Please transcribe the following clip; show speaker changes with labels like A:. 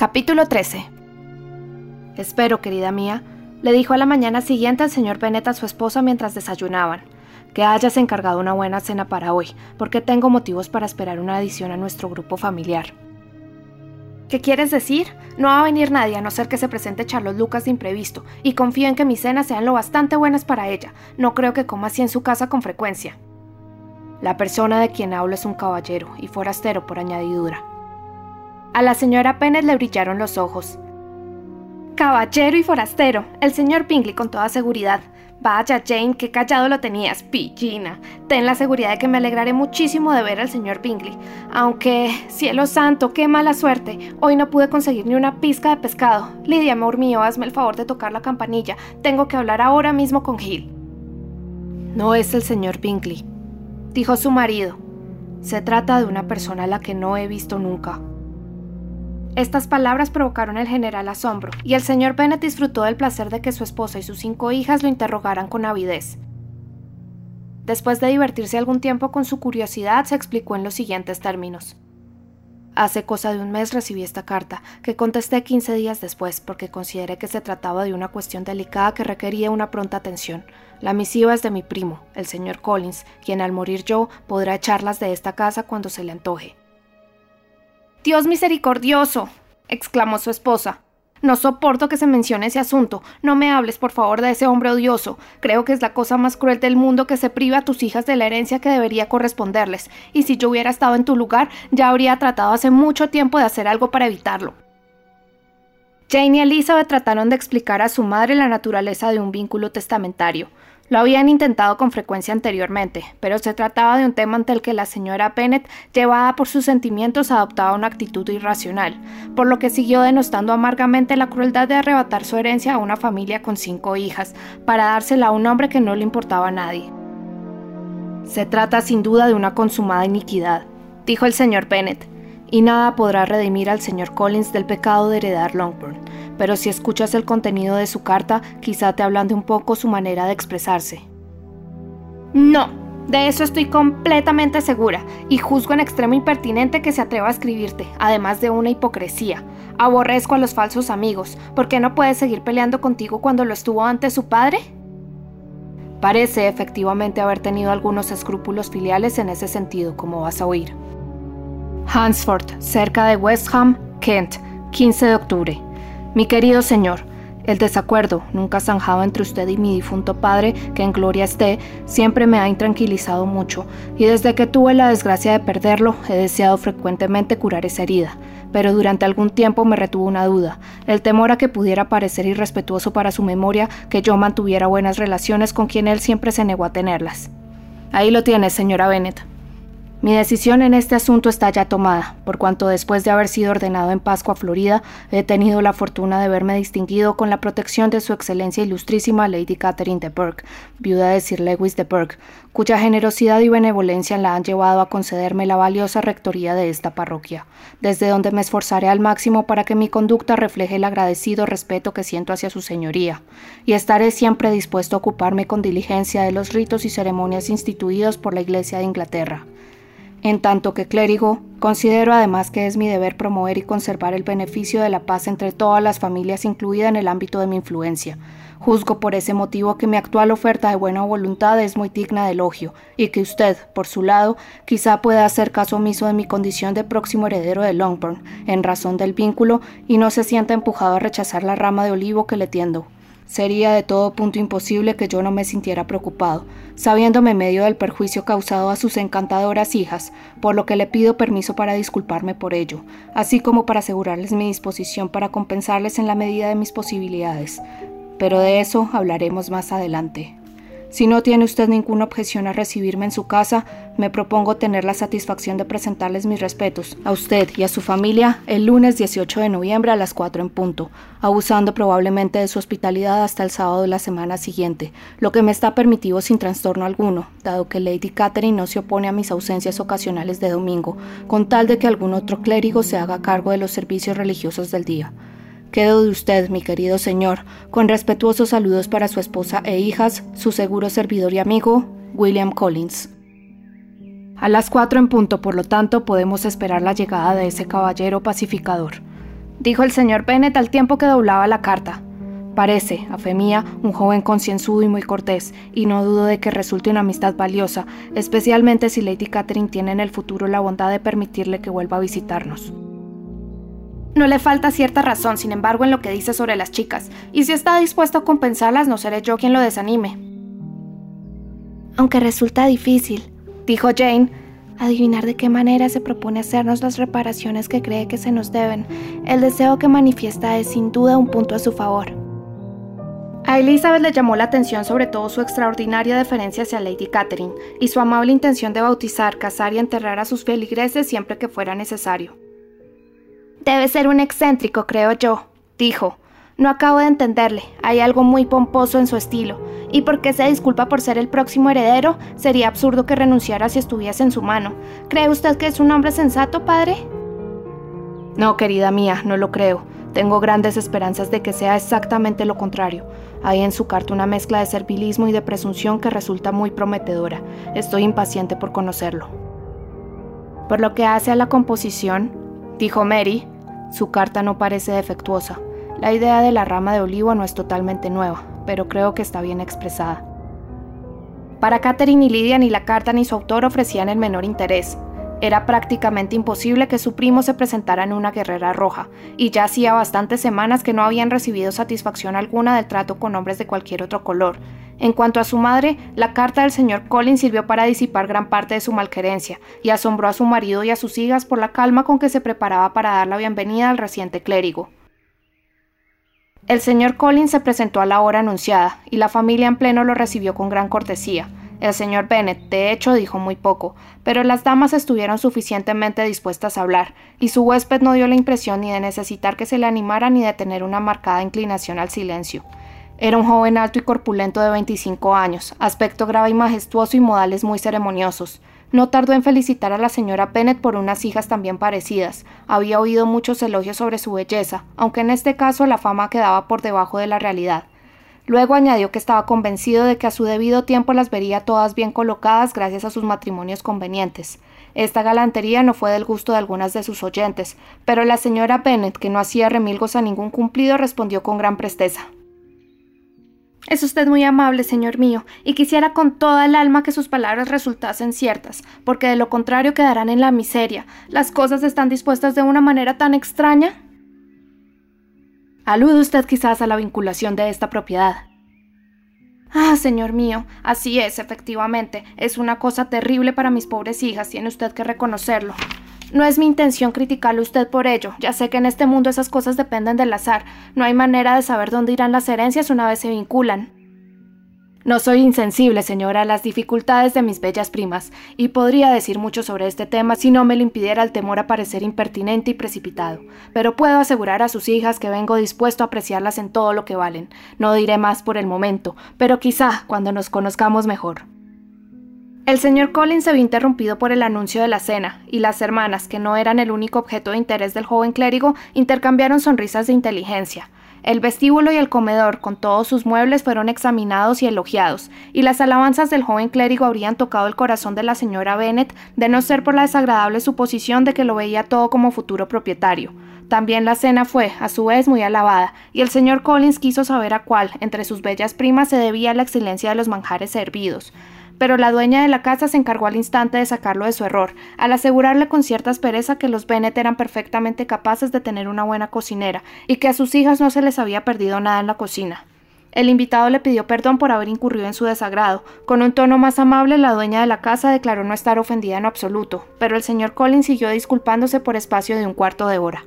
A: Capítulo 13 Espero, querida mía, le dijo a la mañana siguiente el señor Bennett a su esposa mientras desayunaban, que hayas encargado una buena cena para hoy, porque tengo motivos para esperar una adición a nuestro grupo familiar. ¿Qué quieres decir? No va a venir nadie a no ser que se presente Charlotte Lucas de imprevisto, y confío en que mis cenas sean lo bastante buenas para ella. No creo que coma así en su casa con frecuencia. La persona de quien hablo es un caballero y forastero por añadidura. A la señora Pennett le brillaron los ojos. Caballero y forastero, el señor Bingley con toda seguridad. Vaya, Jane, qué callado lo tenías, pillina. Ten la seguridad de que me alegraré muchísimo de ver al señor Bingley. Aunque, cielo santo, qué mala suerte. Hoy no pude conseguir ni una pizca de pescado. Lidia, amor mío, hazme el favor de tocar la campanilla. Tengo que hablar ahora mismo con Gil. No es el señor Bingley, dijo su marido. Se trata de una persona a la que no he visto nunca. Estas palabras provocaron el general asombro, y el señor Bennet disfrutó del placer de que su esposa y sus cinco hijas lo interrogaran con avidez. Después de divertirse algún tiempo con su curiosidad, se explicó en los siguientes términos. Hace cosa de un mes recibí esta carta, que contesté 15 días después, porque consideré que se trataba de una cuestión delicada que requería una pronta atención. La misiva es de mi primo, el señor Collins, quien al morir yo podrá echarlas de esta casa cuando se le antoje. Dios misericordioso, exclamó su esposa. No soporto que se mencione ese asunto. No me hables, por favor, de ese hombre odioso. Creo que es la cosa más cruel del mundo que se priva a tus hijas de la herencia que debería corresponderles. Y si yo hubiera estado en tu lugar, ya habría tratado hace mucho tiempo de hacer algo para evitarlo. Jane y Elizabeth trataron de explicar a su madre la naturaleza de un vínculo testamentario. Lo habían intentado con frecuencia anteriormente, pero se trataba de un tema ante el que la señora Bennett, llevada por sus sentimientos, adoptaba una actitud irracional, por lo que siguió denostando amargamente la crueldad de arrebatar su herencia a una familia con cinco hijas, para dársela a un hombre que no le importaba a nadie. Se trata sin duda de una consumada iniquidad, dijo el señor Bennett, y nada podrá redimir al señor Collins del pecado de heredar Longbourn, pero si escuchas el contenido de su carta, quizá te de un poco su manera de expresarse. No, de eso estoy completamente segura, y juzgo en extremo impertinente que se atreva a escribirte, además de una hipocresía. Aborrezco a los falsos amigos. ¿Por qué no puede seguir peleando contigo cuando lo estuvo ante su padre? Parece efectivamente haber tenido algunos escrúpulos filiales en ese sentido, como vas a oír. Hansford, cerca de West Ham, Kent, 15 de octubre. Mi querido señor, el desacuerdo, nunca zanjado entre usted y mi difunto padre, que en gloria esté, siempre me ha intranquilizado mucho, y desde que tuve la desgracia de perderlo, he deseado frecuentemente curar esa herida, pero durante algún tiempo me retuvo una duda, el temor a que pudiera parecer irrespetuoso para su memoria que yo mantuviera buenas relaciones con quien él siempre se negó a tenerlas. Ahí lo tiene, señora Bennett. Mi decisión en este asunto está ya tomada, por cuanto después de haber sido ordenado en Pascua, Florida, he tenido la fortuna de verme distinguido con la protección de su excelencia ilustrísima Lady Catherine de Burke, viuda de Sir Lewis de Burke, cuya generosidad y benevolencia la han llevado a concederme la valiosa rectoría de esta parroquia, desde donde me esforzaré al máximo para que mi conducta refleje el agradecido respeto que siento hacia su señoría, y estaré siempre dispuesto a ocuparme con diligencia de los ritos y ceremonias instituidos por la Iglesia de Inglaterra en tanto que clérigo, considero además que es mi deber promover y conservar el beneficio de la paz entre todas las familias incluida en el ámbito de mi influencia. Juzgo por ese motivo que mi actual oferta de buena voluntad es muy digna de elogio y que usted, por su lado, quizá pueda hacer caso omiso de mi condición de próximo heredero de Longbourn, en razón del vínculo, y no se sienta empujado a rechazar la rama de olivo que le tiendo. Sería de todo punto imposible que yo no me sintiera preocupado, sabiéndome medio del perjuicio causado a sus encantadoras hijas, por lo que le pido permiso para disculparme por ello, así como para asegurarles mi disposición para compensarles en la medida de mis posibilidades. Pero de eso hablaremos más adelante. Si no tiene usted ninguna objeción a recibirme en su casa, me propongo tener la satisfacción de presentarles mis respetos a usted y a su familia el lunes 18 de noviembre a las 4 en punto, abusando probablemente de su hospitalidad hasta el sábado de la semana siguiente, lo que me está permitido sin trastorno alguno, dado que Lady Catherine no se opone a mis ausencias ocasionales de domingo, con tal de que algún otro clérigo se haga cargo de los servicios religiosos del día. Quedo de usted, mi querido señor, con respetuosos saludos para su esposa e hijas, su seguro servidor y amigo, William Collins. A las cuatro en punto, por lo tanto, podemos esperar la llegada de ese caballero pacificador. dijo el señor Bennet al tiempo que doblaba la carta. Parece, a fe mía, un joven concienzudo y muy cortés, y no dudo de que resulte una amistad valiosa, especialmente si Lady Catherine tiene en el futuro la bondad de permitirle que vuelva a visitarnos. No le falta cierta razón, sin embargo, en lo que dice sobre las chicas, y si está dispuesto a compensarlas, no seré yo quien lo desanime. Aunque resulta difícil, dijo Jane, adivinar de qué manera se propone hacernos las reparaciones que cree que se nos deben, el deseo que manifiesta es sin duda un punto a su favor. A Elizabeth le llamó la atención sobre todo su extraordinaria deferencia hacia Lady Catherine y su amable intención de bautizar, casar y enterrar a sus feligreses siempre que fuera necesario. Debe ser un excéntrico, creo yo, dijo. No acabo de entenderle, hay algo muy pomposo en su estilo, y porque se disculpa por ser el próximo heredero, sería absurdo que renunciara si estuviese en su mano. ¿Cree usted que es un hombre sensato, padre? No, querida mía, no lo creo. Tengo grandes esperanzas de que sea exactamente lo contrario. Hay en su carta una mezcla de servilismo y de presunción que resulta muy prometedora. Estoy impaciente por conocerlo. Por lo que hace a la composición, dijo Mary, su carta no parece defectuosa. La idea de la rama de olivo no es totalmente nueva, pero creo que está bien expresada. Para Catherine y Lydia ni la carta ni su autor ofrecían el menor interés. Era prácticamente imposible que su primo se presentara en una guerrera roja, y ya hacía bastantes semanas que no habían recibido satisfacción alguna del trato con hombres de cualquier otro color. En cuanto a su madre, la carta del señor Collins sirvió para disipar gran parte de su malquerencia, y asombró a su marido y a sus hijas por la calma con que se preparaba para dar la bienvenida al reciente clérigo. El señor Collins se presentó a la hora anunciada, y la familia en pleno lo recibió con gran cortesía. El señor Bennet, de hecho, dijo muy poco, pero las damas estuvieron suficientemente dispuestas a hablar, y su huésped no dio la impresión ni de necesitar que se le animara ni de tener una marcada inclinación al silencio. Era un joven alto y corpulento de 25 años, aspecto grave y majestuoso y modales muy ceremoniosos. No tardó en felicitar a la señora Bennet por unas hijas también parecidas. Había oído muchos elogios sobre su belleza, aunque en este caso la fama quedaba por debajo de la realidad. Luego añadió que estaba convencido de que a su debido tiempo las vería todas bien colocadas gracias a sus matrimonios convenientes. Esta galantería no fue del gusto de algunas de sus oyentes, pero la señora Bennet, que no hacía remilgos a ningún cumplido, respondió con gran presteza. Es usted muy amable, señor mío, y quisiera con toda el alma que sus palabras resultasen ciertas, porque de lo contrario quedarán en la miseria. Las cosas están dispuestas de una manera tan extraña. Alude usted quizás a la vinculación de esta propiedad. Ah, señor mío, así es, efectivamente. Es una cosa terrible para mis pobres hijas, tiene usted que reconocerlo. No es mi intención criticarle usted por ello. Ya sé que en este mundo esas cosas dependen del azar. No hay manera de saber dónde irán las herencias una vez se vinculan. No soy insensible, señora, a las dificultades de mis bellas primas, y podría decir mucho sobre este tema si no me lo impidiera el temor a parecer impertinente y precipitado. Pero puedo asegurar a sus hijas que vengo dispuesto a apreciarlas en todo lo que valen. No diré más por el momento, pero quizá cuando nos conozcamos mejor. El señor Collins se vio interrumpido por el anuncio de la cena, y las hermanas, que no eran el único objeto de interés del joven clérigo, intercambiaron sonrisas de inteligencia. El vestíbulo y el comedor, con todos sus muebles, fueron examinados y elogiados, y las alabanzas del joven clérigo habrían tocado el corazón de la señora Bennet, de no ser por la desagradable suposición de que lo veía todo como futuro propietario. También la cena fue, a su vez, muy alabada, y el señor Collins quiso saber a cuál, entre sus bellas primas, se debía la excelencia de los manjares servidos pero la dueña de la casa se encargó al instante de sacarlo de su error, al asegurarle con cierta aspereza que los Bennet eran perfectamente capaces de tener una buena cocinera y que a sus hijas no se les había perdido nada en la cocina. El invitado le pidió perdón por haber incurrido en su desagrado. Con un tono más amable, la dueña de la casa declaró no estar ofendida en absoluto, pero el señor Collins siguió disculpándose por espacio de un cuarto de hora.